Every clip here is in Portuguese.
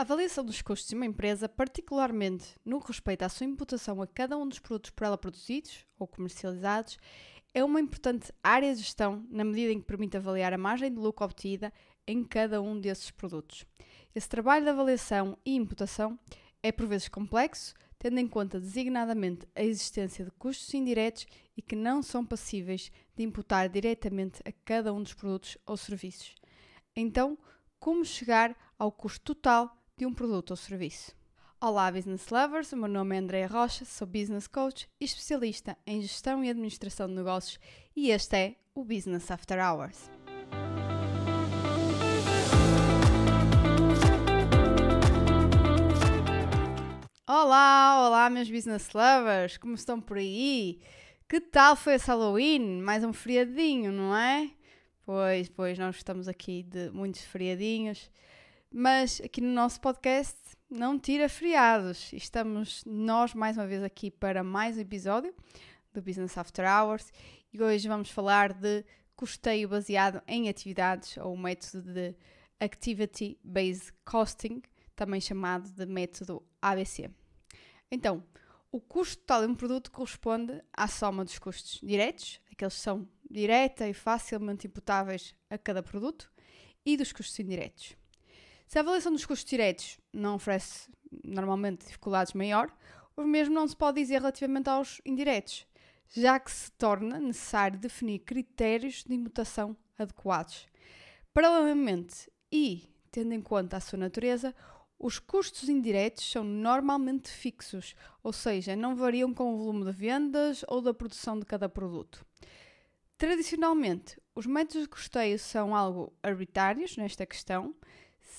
A avaliação dos custos de uma empresa, particularmente no que respeita à sua imputação a cada um dos produtos por ela produzidos ou comercializados, é uma importante área de gestão na medida em que permite avaliar a margem de lucro obtida em cada um desses produtos. Esse trabalho de avaliação e imputação é por vezes complexo, tendo em conta designadamente a existência de custos indiretos e que não são passíveis de imputar diretamente a cada um dos produtos ou serviços. Então, como chegar ao custo total de um produto ou serviço? Olá, business lovers! O meu nome é Andréa Rocha, sou business coach e especialista em gestão e administração de negócios, e este é o Business After Hours. Olá, olá, meus business lovers, como estão por aí? Que tal foi esse Halloween? Mais um feriadinho, não é? Pois, pois, nós estamos aqui de muitos feriadinhos, mas aqui no nosso podcast não tira feriados. Estamos nós mais uma vez aqui para mais um episódio do Business After Hours e hoje vamos falar de custeio baseado em atividades ou o método de Activity Based Costing, também chamado de método ABC. Então, o custo total de um produto corresponde à soma dos custos diretos, aqueles que são direta e facilmente imputáveis a cada produto, e dos custos indiretos. Se a avaliação dos custos diretos não oferece normalmente dificuldades maior, o mesmo não se pode dizer relativamente aos indiretos, já que se torna necessário definir critérios de imputação adequados. Paralelamente e tendo em conta a sua natureza, os custos indiretos são normalmente fixos, ou seja, não variam com o volume de vendas ou da produção de cada produto. Tradicionalmente, os métodos de custeio são algo arbitrários nesta questão,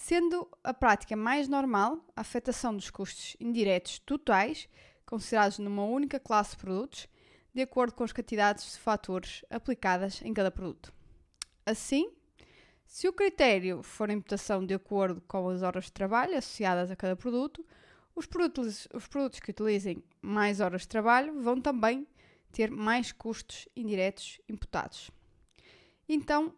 sendo a prática mais normal a afetação dos custos indiretos totais, considerados numa única classe de produtos, de acordo com as quantidades de fatores aplicadas em cada produto. Assim, se o critério for a imputação de acordo com as horas de trabalho associadas a cada produto, os produtos, os produtos que utilizem mais horas de trabalho vão também ter mais custos indiretos imputados. Então,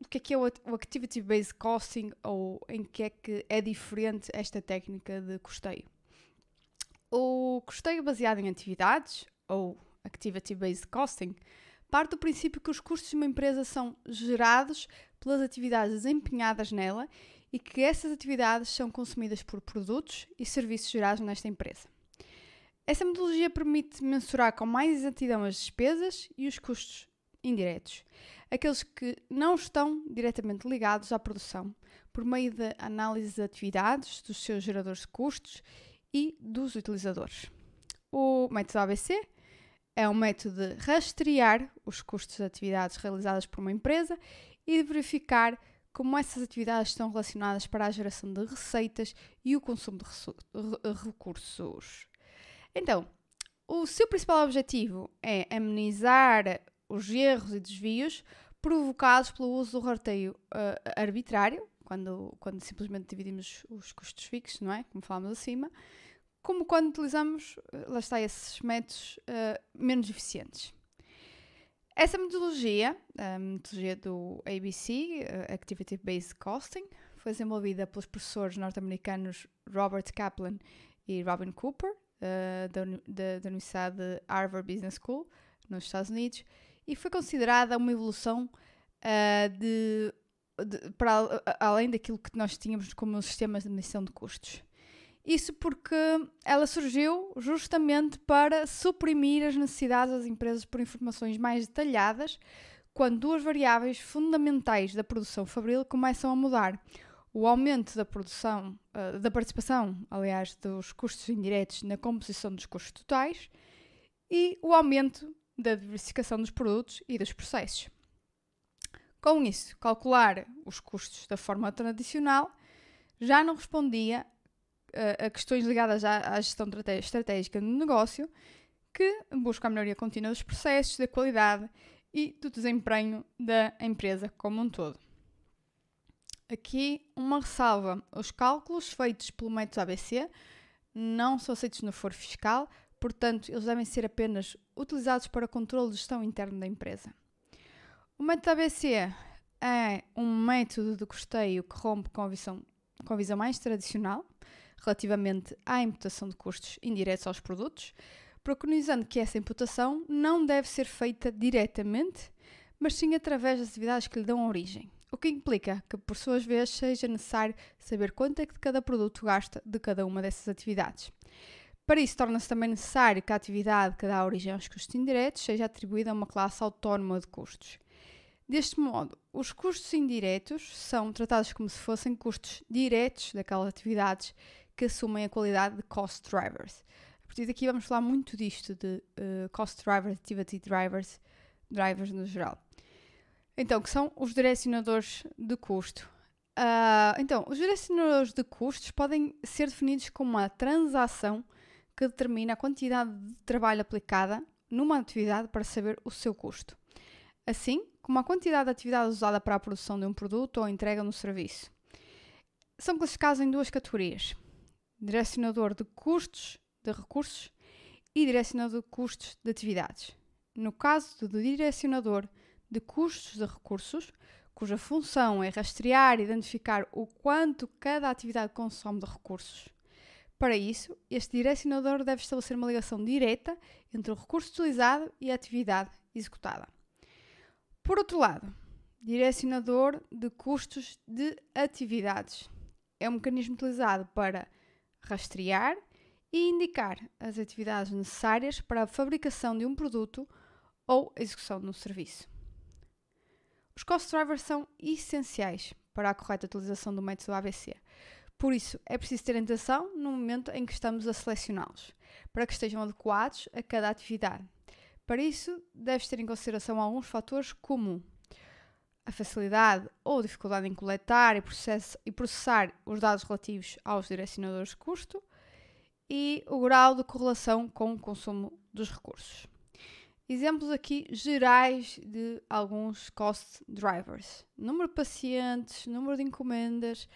o que é que é o Activity Based Costing ou em que é que é diferente esta técnica de custeio? O custeio baseado em atividades, ou Activity Based Costing, parte do princípio que os custos de uma empresa são gerados pelas atividades desempenhadas nela e que essas atividades são consumidas por produtos e serviços gerados nesta empresa. Essa metodologia permite mensurar com mais exatidão as despesas e os custos indiretos, aqueles que não estão diretamente ligados à produção, por meio da análise de atividades, dos seus geradores de custos e dos utilizadores. O método ABC é um método de rastrear os custos de atividades realizadas por uma empresa e de verificar como essas atividades estão relacionadas para a geração de receitas e o consumo de recursos. Então, o seu principal objetivo é amenizar os erros e desvios provocados pelo uso do rateio uh, arbitrário, quando, quando simplesmente dividimos os custos fixos, não é? Como falámos acima, como quando utilizamos, eh, lá está, esses métodos uh, menos eficientes. Essa metodologia, a metodologia do ABC, Activity Based Costing, foi desenvolvida pelos professores norte-americanos Robert Kaplan e Robin Cooper, da, da, da Universidade de Harvard Business School, nos Estados Unidos, e foi considerada uma evolução de, de, para além daquilo que nós tínhamos como sistemas de medição de custos. Isso porque ela surgiu justamente para suprimir as necessidades das empresas por informações mais detalhadas quando duas variáveis fundamentais da produção fabril começam a mudar. O aumento da produção, uh, da participação, aliás, dos custos indiretos na composição dos custos totais e o aumento da diversificação dos produtos e dos processos. Com isso, calcular os custos da forma tradicional já não respondia a, a questões ligadas à, à gestão estratégica do negócio, que busca a melhoria contínua dos processos, da qualidade e do desempenho da empresa como um todo. Aqui uma ressalva: os cálculos feitos pelo método ABC não são aceitos no foro fiscal, portanto, eles devem ser apenas utilizados para controle de gestão interna da empresa. O método ABC é um método de custeio que rompe com a visão com a visão mais tradicional, relativamente à imputação de custos indiretos aos produtos, preconizando que essa imputação não deve ser feita diretamente, mas sim através das atividades que lhe dão origem. O que implica que, por suas vezes, seja necessário saber quanto é que cada produto gasta de cada uma dessas atividades. Para isso, torna-se também necessário que a atividade que dá origem aos custos indiretos seja atribuída a uma classe autónoma de custos. Deste modo, os custos indiretos são tratados como se fossem custos diretos daquelas atividades que assumem a qualidade de cost drivers. A partir daqui vamos falar muito disto de uh, cost drivers, activity drivers, drivers no geral. Então, que são os direcionadores de custo. Uh, então, os direcionadores de custos podem ser definidos como uma transação que determina a quantidade de trabalho aplicada numa atividade para saber o seu custo. Assim como a quantidade de atividade usada para a produção de um produto ou entrega no serviço. São classificados em duas categorias: direcionador de custos de recursos e direcionador de custos de atividades. No caso do direcionador de custos de recursos, cuja função é rastrear e identificar o quanto cada atividade consome de recursos. Para isso, este direcionador deve estabelecer uma ligação direta entre o recurso utilizado e a atividade executada. Por outro lado, direcionador de custos de atividades é um mecanismo utilizado para rastrear e indicar as atividades necessárias para a fabricação de um produto ou execução de um serviço. Os cost drivers são essenciais para a correta utilização do método ABC. Por isso, é preciso ter atenção no momento em que estamos a selecioná-los, para que estejam adequados a cada atividade. Para isso, deves ter em consideração alguns fatores como a facilidade ou dificuldade em coletar e, e processar os dados relativos aos direcionadores de custo e o grau de correlação com o consumo dos recursos. Exemplos aqui gerais de alguns cost drivers: número de pacientes, número de encomendas,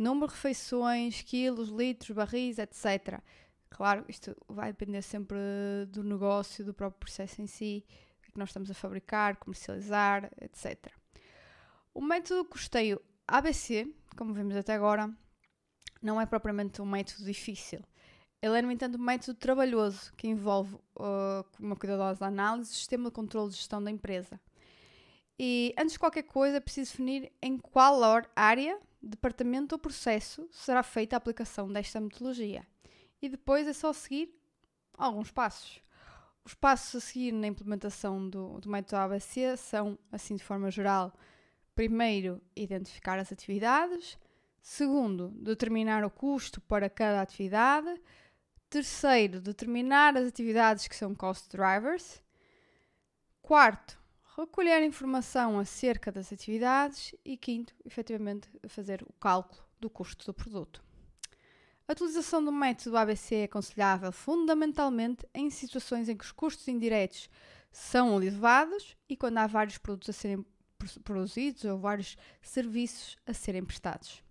número de refeições, quilos, litros, barris, etc. Claro, isto vai depender sempre do negócio, do próprio processo em si, o que nós estamos a fabricar, comercializar, etc. O método custeio ABC, como vimos até agora, não é propriamente um método difícil. Ele é, no entanto, um método trabalhoso que envolve uh, uma cuidadosa análise do sistema de controle de gestão da empresa. E antes de qualquer coisa, é preciso definir em qual área, departamento ou processo será feita a aplicação desta metodologia. E depois é só seguir alguns passos. Os passos a seguir na implementação do, do método ABC são, assim de forma geral, primeiro, identificar as atividades, segundo, determinar o custo para cada atividade, Terceiro, determinar as atividades que são cost drivers. Quarto, recolher informação acerca das atividades. E quinto, efetivamente, fazer o cálculo do custo do produto. A utilização do método ABC é aconselhável fundamentalmente em situações em que os custos indiretos são elevados e quando há vários produtos a serem produzidos ou vários serviços a serem prestados.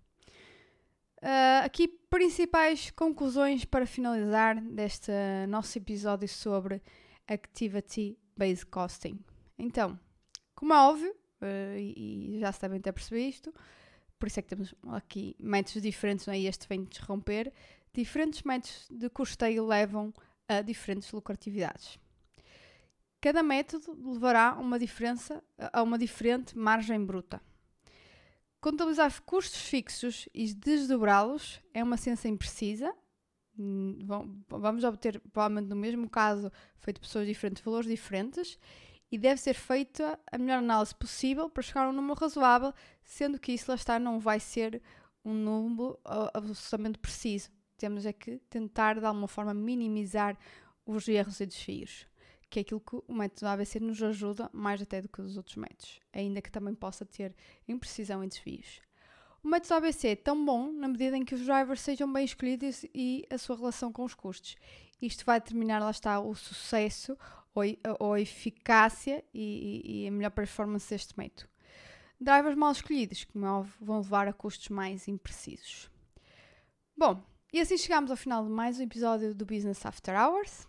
Uh, aqui, principais conclusões para finalizar deste nosso episódio sobre Activity Based Costing. Então, como é óbvio, uh, e, já se devem ter percebido isto, por isso é que temos aqui métodos diferentes, não é? este vem desromper. Diferentes métodos de custeio levam a diferentes lucratividades. Cada método levará uma diferença, a uma diferente margem bruta. Contabilizar custos fixos e desdobrá-los é uma ciência imprecisa. Hum, vamos obter, provavelmente no mesmo caso, feito pessoas diferentes, valores diferentes, e deve ser feita a melhor análise possível para chegar a um número razoável, sendo que isso lá está não vai ser um número absolutamente preciso. Temos é que tentar de alguma forma minimizar os erros e desfios que é aquilo que o método ABC nos ajuda mais até do que os outros métodos, ainda que também possa ter imprecisão e desvios. O método ABC é tão bom na medida em que os drivers sejam bem escolhidos e a sua relação com os custos. Isto vai determinar, lá está, o sucesso ou, ou eficácia e, e, a melhor performance deste método. Drivers mal escolhidos, óbvio, vão levar a custos mais imprecisos. Bom, e assim chegamos ao final de mais um episódio do Business After Hours.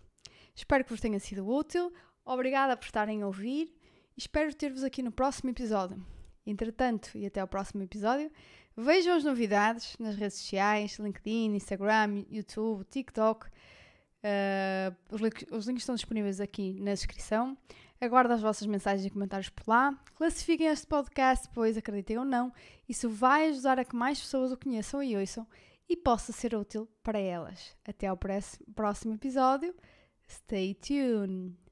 Espero que vos tenha sido útil. Obrigada por estarem a ouvir espero ter-vos aqui no próximo episódio. Entretanto, e até ao próximo episódio, vejam as novidades nas redes sociais, LinkedIn, Instagram, YouTube, TikTok. Uh, os, links, estão disponíveis aqui na descrição. Aguardo as vossas mensagens e comentários por lá. Classifiquem este podcast, pois acreditem ou não, isso vai ajudar a que mais pessoas o conheçam e ouçam e possa ser útil para elas. Até ao próximo episódio. Stay tuned!